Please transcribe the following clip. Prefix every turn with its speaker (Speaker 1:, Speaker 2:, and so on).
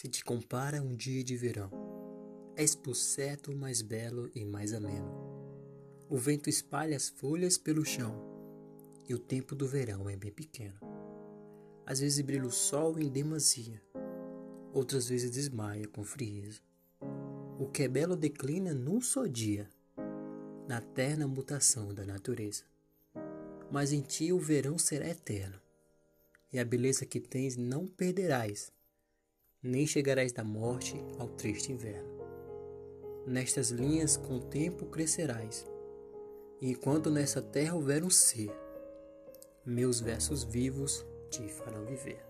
Speaker 1: se te compara um dia de verão. És por certo mais belo e mais ameno. O vento espalha as folhas pelo chão, e o tempo do verão é bem pequeno. Às vezes brilha o sol em demasia, outras vezes desmaia com frieza. O que é belo declina num só dia, na terna mutação da natureza. Mas em ti o verão será eterno, e a beleza que tens não perderás nem chegarás da morte ao triste inverno. Nestas linhas com o tempo crescerás, e enquanto nessa terra houver um ser, meus versos vivos te farão viver.